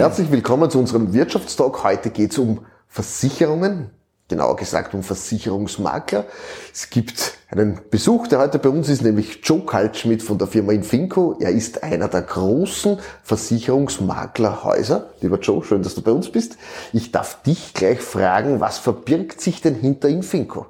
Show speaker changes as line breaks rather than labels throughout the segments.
Herzlich willkommen zu unserem Wirtschaftstalk. Heute geht es um Versicherungen, genauer gesagt um Versicherungsmakler. Es gibt einen Besuch, der heute bei uns ist, nämlich Joe Kaltschmidt von der Firma Infinco. Er ist einer der großen Versicherungsmaklerhäuser. Lieber Joe, schön, dass du bei uns bist. Ich darf dich gleich fragen, was verbirgt sich denn hinter Infinco?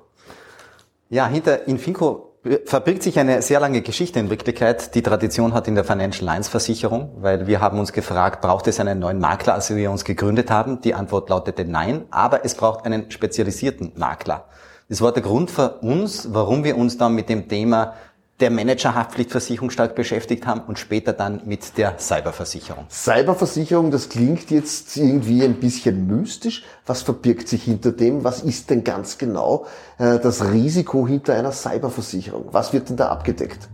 Ja, hinter Infinco verbirgt sich eine sehr lange Geschichte in Wirklichkeit. Die Tradition hat in der Financial Lines Versicherung, weil wir haben uns gefragt, braucht es einen neuen Makler, als wir uns gegründet haben? Die Antwort lautete nein, aber es braucht einen spezialisierten Makler. Das war der Grund für uns, warum wir uns dann mit dem Thema der Managerhaftpflichtversicherung stark beschäftigt haben und später dann mit der Cyberversicherung.
Cyberversicherung, das klingt jetzt irgendwie ein bisschen mystisch. Was verbirgt sich hinter dem? Was ist denn ganz genau äh, das Risiko hinter einer Cyberversicherung? Was wird denn da abgedeckt?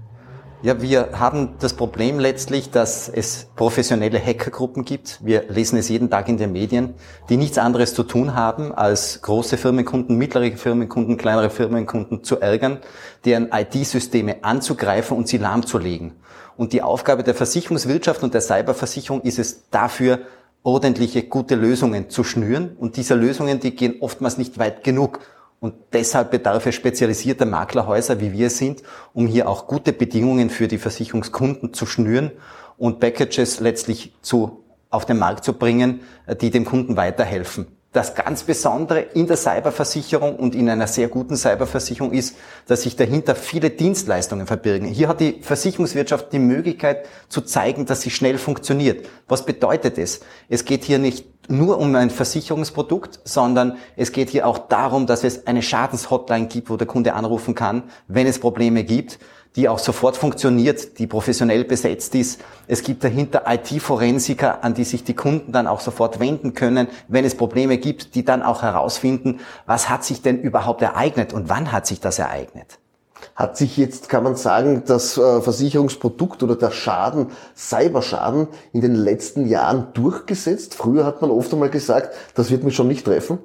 Ja, wir haben das Problem letztlich, dass es professionelle Hackergruppen gibt. Wir lesen es jeden Tag in den Medien, die nichts anderes zu tun haben, als große Firmenkunden, mittlere Firmenkunden, kleinere Firmenkunden zu ärgern, deren IT-Systeme anzugreifen und sie lahmzulegen. Und die Aufgabe der Versicherungswirtschaft und der Cyberversicherung ist es dafür, ordentliche, gute Lösungen zu schnüren. Und diese Lösungen, die gehen oftmals nicht weit genug. Und deshalb bedarf es spezialisierter Maklerhäuser, wie wir sind, um hier auch gute Bedingungen für die Versicherungskunden zu schnüren und Packages letztlich zu, auf den Markt zu bringen, die dem Kunden weiterhelfen. Das ganz Besondere in der Cyberversicherung und in einer sehr guten Cyberversicherung ist, dass sich dahinter viele Dienstleistungen verbirgen. Hier hat die Versicherungswirtschaft die Möglichkeit zu zeigen, dass sie schnell funktioniert. Was bedeutet es? Es geht hier nicht nur um ein Versicherungsprodukt, sondern es geht hier auch darum, dass es eine Schadenshotline gibt, wo der Kunde anrufen kann, wenn es Probleme gibt, die auch sofort funktioniert, die professionell besetzt ist. Es gibt dahinter IT-Forensiker, an die sich die Kunden dann auch sofort wenden können, wenn es Probleme gibt, die dann auch herausfinden, was hat sich denn überhaupt ereignet und wann hat sich das ereignet.
Hat sich jetzt, kann man sagen, das äh, Versicherungsprodukt oder der Schaden, Cyberschaden in den letzten Jahren durchgesetzt? Früher hat man oft einmal gesagt, das wird mich schon nicht treffen.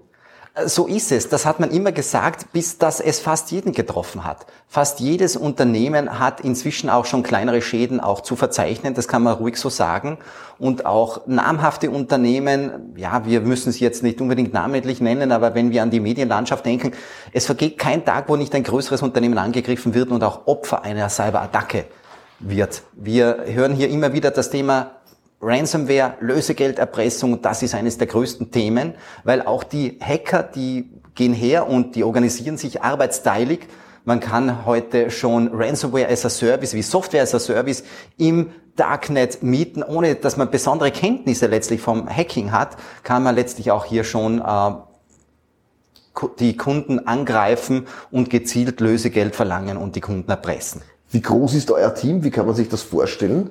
So ist es. Das hat man immer gesagt, bis das es fast jeden getroffen hat. Fast jedes Unternehmen hat inzwischen auch schon kleinere Schäden auch zu verzeichnen. Das kann man ruhig so sagen. Und auch namhafte Unternehmen, ja, wir müssen sie jetzt nicht unbedingt namentlich nennen, aber wenn wir an die Medienlandschaft denken, es vergeht kein Tag, wo nicht ein größeres Unternehmen angegriffen wird und auch Opfer einer Cyberattacke wird. Wir hören hier immer wieder das Thema Ransomware, Lösegelderpressung, das ist eines der größten Themen, weil auch die Hacker, die gehen her und die organisieren sich arbeitsteilig. Man kann heute schon Ransomware as a Service wie Software as a Service im Darknet mieten, ohne dass man besondere Kenntnisse letztlich vom Hacking hat, kann man letztlich auch hier schon äh, die Kunden angreifen und gezielt Lösegeld verlangen und die Kunden erpressen.
Wie groß ist euer Team? Wie kann man sich das vorstellen?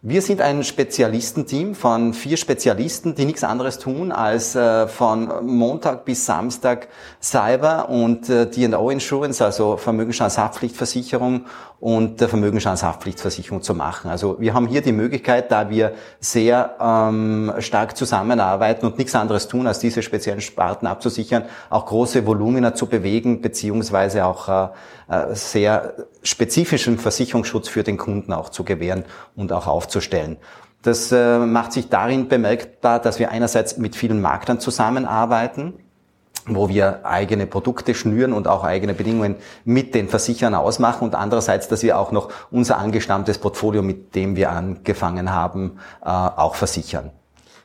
Wir sind ein Spezialistenteam von vier Spezialisten, die nichts anderes tun, als äh, von Montag bis Samstag Cyber und äh, D&O Insurance, also Vermögensschadenshaftpflichtversicherung und der Vermögensschadenshaftpflichtversicherung zu machen. Also wir haben hier die Möglichkeit, da wir sehr ähm, stark zusammenarbeiten und nichts anderes tun, als diese speziellen Sparten abzusichern, auch große Volumina zu bewegen, beziehungsweise auch äh, äh sehr spezifischen Versicherungsschutz für den Kunden auch zu gewähren und auch aufzustellen. Das äh, macht sich darin bemerkbar, dass wir einerseits mit vielen Marktern zusammenarbeiten, wo wir eigene Produkte schnüren und auch eigene Bedingungen mit den Versichern ausmachen und andererseits, dass wir auch noch unser angestammtes Portfolio, mit dem wir angefangen haben, äh, auch versichern.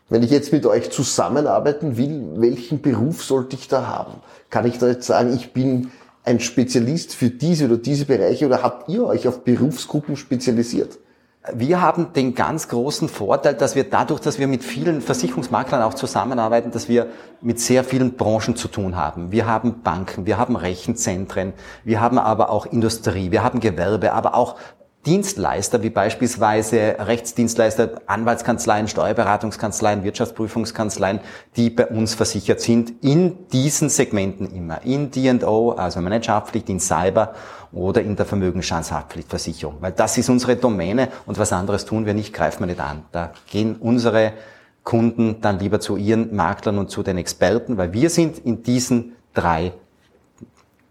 Wenn ich jetzt mit euch zusammenarbeiten will, welchen Beruf sollte ich da haben? Kann ich da jetzt sagen, ich bin ein Spezialist für diese oder diese Bereiche oder habt ihr euch auf Berufsgruppen spezialisiert?
Wir haben den ganz großen Vorteil, dass wir dadurch, dass wir mit vielen Versicherungsmaklern auch zusammenarbeiten, dass wir mit sehr vielen Branchen zu tun haben. Wir haben Banken, wir haben Rechenzentren, wir haben aber auch Industrie, wir haben Gewerbe, aber auch Dienstleister wie beispielsweise Rechtsdienstleister, Anwaltskanzleien, Steuerberatungskanzleien, Wirtschaftsprüfungskanzleien, die bei uns versichert sind, in diesen Segmenten immer, in D&O, also Managerhaftpflicht, in Cyber oder in der Vermögensschadenshaftpflichtversicherung. Weil das ist unsere Domäne und was anderes tun wir nicht, greifen wir nicht an. Da gehen unsere Kunden dann lieber zu ihren Maklern und zu den Experten, weil wir sind in diesen drei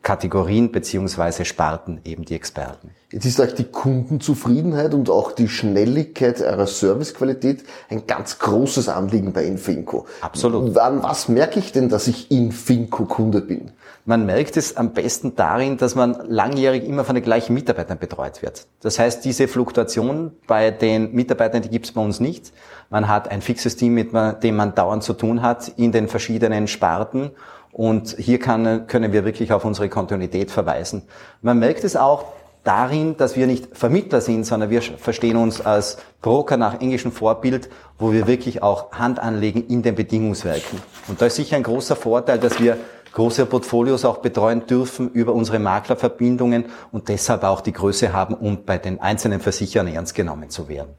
Kategorien beziehungsweise Sparten eben die Experten.
Jetzt ist euch die Kundenzufriedenheit und auch die Schnelligkeit eurer Servicequalität ein ganz großes Anliegen bei Infinco.
Absolut.
Wann, was merke ich denn, dass ich Infinco-Kunde bin?
Man merkt es am besten darin, dass man langjährig immer von den gleichen Mitarbeitern betreut wird. Das heißt, diese Fluktuation bei den Mitarbeitern, die gibt es bei uns nicht. Man hat ein fixes Team, mit dem man dauernd zu tun hat in den verschiedenen Sparten. Und hier kann, können wir wirklich auf unsere Kontinuität verweisen. Man merkt es auch darin, dass wir nicht Vermittler sind, sondern wir verstehen uns als Broker nach englischem Vorbild, wo wir wirklich auch Hand anlegen in den Bedingungswerken. Und da ist sicher ein großer Vorteil, dass wir große Portfolios auch betreuen dürfen über unsere Maklerverbindungen und deshalb auch die Größe haben, um bei den einzelnen Versicherern ernst genommen zu werden.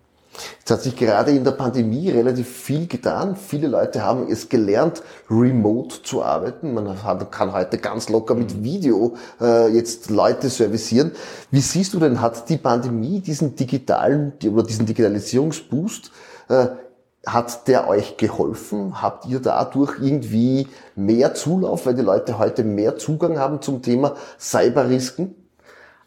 Jetzt hat sich gerade in der Pandemie relativ viel getan. Viele Leute haben es gelernt, remote zu arbeiten. Man kann heute ganz locker mit Video äh, jetzt Leute servicieren. Wie siehst du denn, hat die Pandemie diesen digitalen oder diesen Digitalisierungsboost äh, hat der euch geholfen? Habt ihr dadurch irgendwie mehr Zulauf, weil die Leute heute mehr Zugang haben zum Thema Cyberrisken?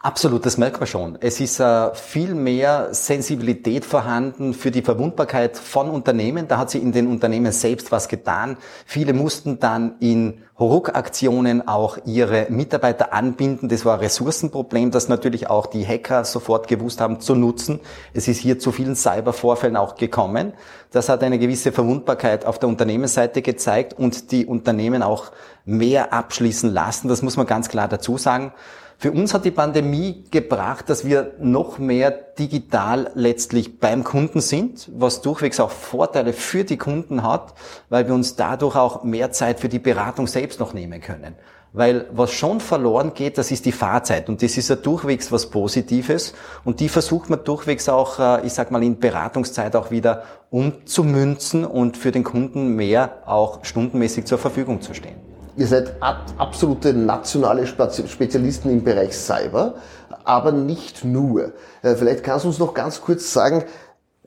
Absolut, das merkt man schon. Es ist äh, viel mehr Sensibilität vorhanden für die Verwundbarkeit von Unternehmen. Da hat sich in den Unternehmen selbst was getan. Viele mussten dann in Huruk-Aktionen auch ihre Mitarbeiter anbinden. Das war ein Ressourcenproblem, das natürlich auch die Hacker sofort gewusst haben zu nutzen. Es ist hier zu vielen Cybervorfällen auch gekommen. Das hat eine gewisse Verwundbarkeit auf der Unternehmensseite gezeigt und die Unternehmen auch mehr abschließen lassen. Das muss man ganz klar dazu sagen. Für uns hat die Pandemie gebracht, dass wir noch mehr digital letztlich beim Kunden sind, was durchwegs auch Vorteile für die Kunden hat, weil wir uns dadurch auch mehr Zeit für die Beratung selbst noch nehmen können. Weil was schon verloren geht, das ist die Fahrzeit und das ist ja durchwegs was Positives und die versucht man durchwegs auch, äh, ich sag mal, in Beratungszeit auch wieder umzumünzen und für den Kunden mehr auch stundenmäßig zur Verfügung zu stehen.
Ihr seid absolute nationale Spezialisten im Bereich Cyber, aber nicht nur. Äh, vielleicht kannst du uns noch ganz kurz sagen,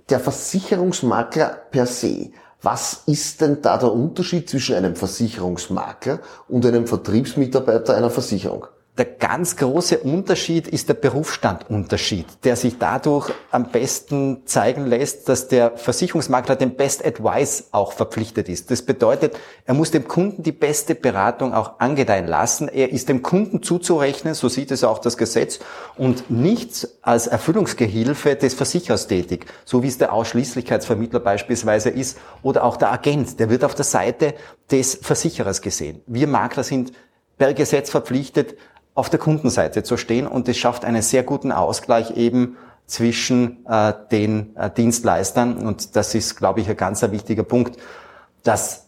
der Versicherungsmakler per se, was ist denn da der Unterschied zwischen einem Versicherungsmakler und einem Vertriebsmitarbeiter einer Versicherung?
Der ganz große Unterschied ist der Berufsstandunterschied, der sich dadurch am besten zeigen lässt, dass der Versicherungsmakler dem Best Advice auch verpflichtet ist. Das bedeutet, er muss dem Kunden die beste Beratung auch angedeihen lassen. Er ist dem Kunden zuzurechnen, so sieht es auch das Gesetz, und nicht als Erfüllungsgehilfe des Versicherers tätig, so wie es der Ausschließlichkeitsvermittler beispielsweise ist oder auch der Agent, der wird auf der Seite des Versicherers gesehen. Wir Makler sind per Gesetz verpflichtet, auf der Kundenseite zu stehen und es schafft einen sehr guten Ausgleich eben zwischen äh, den äh, Dienstleistern und das ist, glaube ich, ein ganz wichtiger Punkt. Das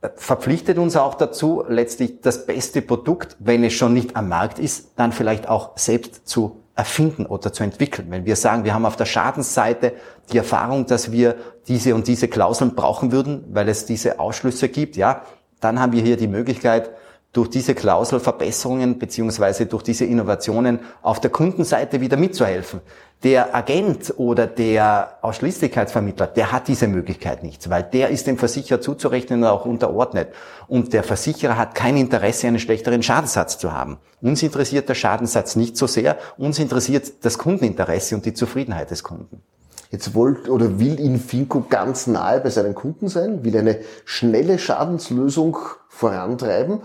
äh, verpflichtet uns auch dazu, letztlich das beste Produkt, wenn es schon nicht am Markt ist, dann vielleicht auch selbst zu erfinden oder zu entwickeln. Wenn wir sagen, wir haben auf der Schadensseite die Erfahrung, dass wir diese und diese Klauseln brauchen würden, weil es diese Ausschlüsse gibt, ja, dann haben wir hier die Möglichkeit, durch diese Klauselverbesserungen beziehungsweise durch diese Innovationen auf der Kundenseite wieder mitzuhelfen. Der Agent oder der Ausschließlichkeitsvermittler, der hat diese Möglichkeit nicht, weil der ist dem Versicherer zuzurechnen und auch unterordnet. Und der Versicherer hat kein Interesse, einen schlechteren Schadenssatz zu haben. Uns interessiert der Schadenssatz nicht so sehr, uns interessiert das Kundeninteresse und die Zufriedenheit des Kunden.
Jetzt wollt oder will Infinco ganz nahe bei seinen Kunden sein, will eine schnelle Schadenslösung vorantreiben.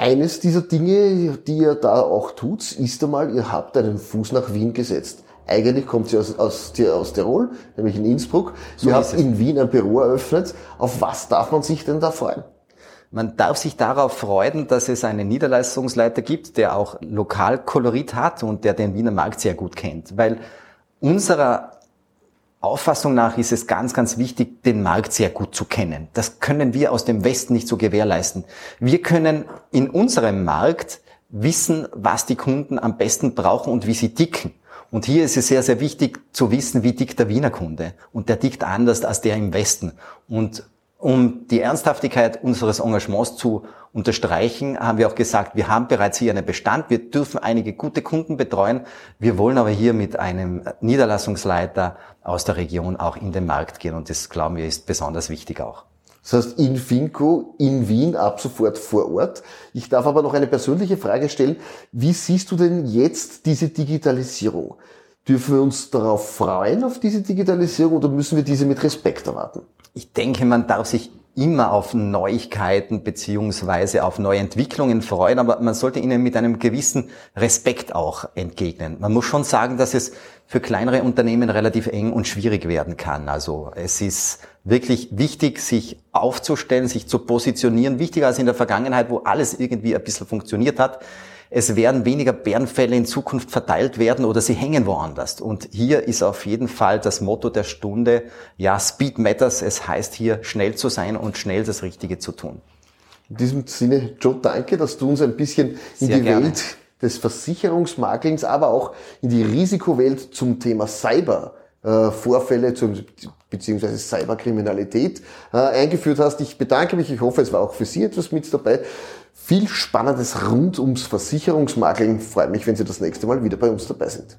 Eines dieser Dinge, die ihr da auch tut, ist einmal, ihr habt einen Fuß nach Wien gesetzt. Eigentlich kommt sie aus, aus, aus Tirol, nämlich in Innsbruck. So ihr habt in Wien ein Büro eröffnet. Auf was darf man sich denn da freuen?
Man darf sich darauf freuen, dass es einen Niederlassungsleiter gibt, der auch Lokalkolorit hat und der den Wiener Markt sehr gut kennt. Weil unserer Auffassung nach ist es ganz, ganz wichtig, den Markt sehr gut zu kennen. Das können wir aus dem Westen nicht so gewährleisten. Wir können in unserem Markt wissen, was die Kunden am besten brauchen und wie sie dicken. Und hier ist es sehr, sehr wichtig zu wissen, wie dickt der Wiener Kunde. Und der dickt anders als der im Westen. Und um die Ernsthaftigkeit unseres Engagements zu unterstreichen, haben wir auch gesagt, wir haben bereits hier einen Bestand, wir dürfen einige gute Kunden betreuen. Wir wollen aber hier mit einem Niederlassungsleiter aus der Region auch in den Markt gehen und das, glauben wir, ist besonders wichtig auch.
Das heißt, in Finco, in Wien, ab sofort vor Ort. Ich darf aber noch eine persönliche Frage stellen. Wie siehst du denn jetzt diese Digitalisierung? Dürfen wir uns darauf freuen, auf diese Digitalisierung, oder müssen wir diese mit Respekt erwarten?
Ich denke, man darf sich immer auf Neuigkeiten beziehungsweise auf neue Entwicklungen freuen, aber man sollte ihnen mit einem gewissen Respekt auch entgegnen. Man muss schon sagen, dass es für kleinere Unternehmen relativ eng und schwierig werden kann. Also es ist wirklich wichtig, sich aufzustellen, sich zu positionieren, wichtiger als in der Vergangenheit, wo alles irgendwie ein bisschen funktioniert hat es werden weniger Bärenfälle in Zukunft verteilt werden oder sie hängen woanders. Und hier ist auf jeden Fall das Motto der Stunde, ja, Speed Matters. Es heißt hier schnell zu sein und schnell das Richtige zu tun.
In diesem Sinne, Joe, danke, dass du uns ein bisschen in Sehr die gerne. Welt des Versicherungsmaklings, aber auch in die Risikowelt zum Thema Cyber äh, Vorfälle beziehungsweise Cyberkriminalität äh, eingeführt hast. Ich bedanke mich. Ich hoffe, es war auch für Sie etwas mit dabei viel Spannendes rund ums Versicherungsmakeln. Freue mich, wenn Sie das nächste Mal wieder bei uns dabei sind.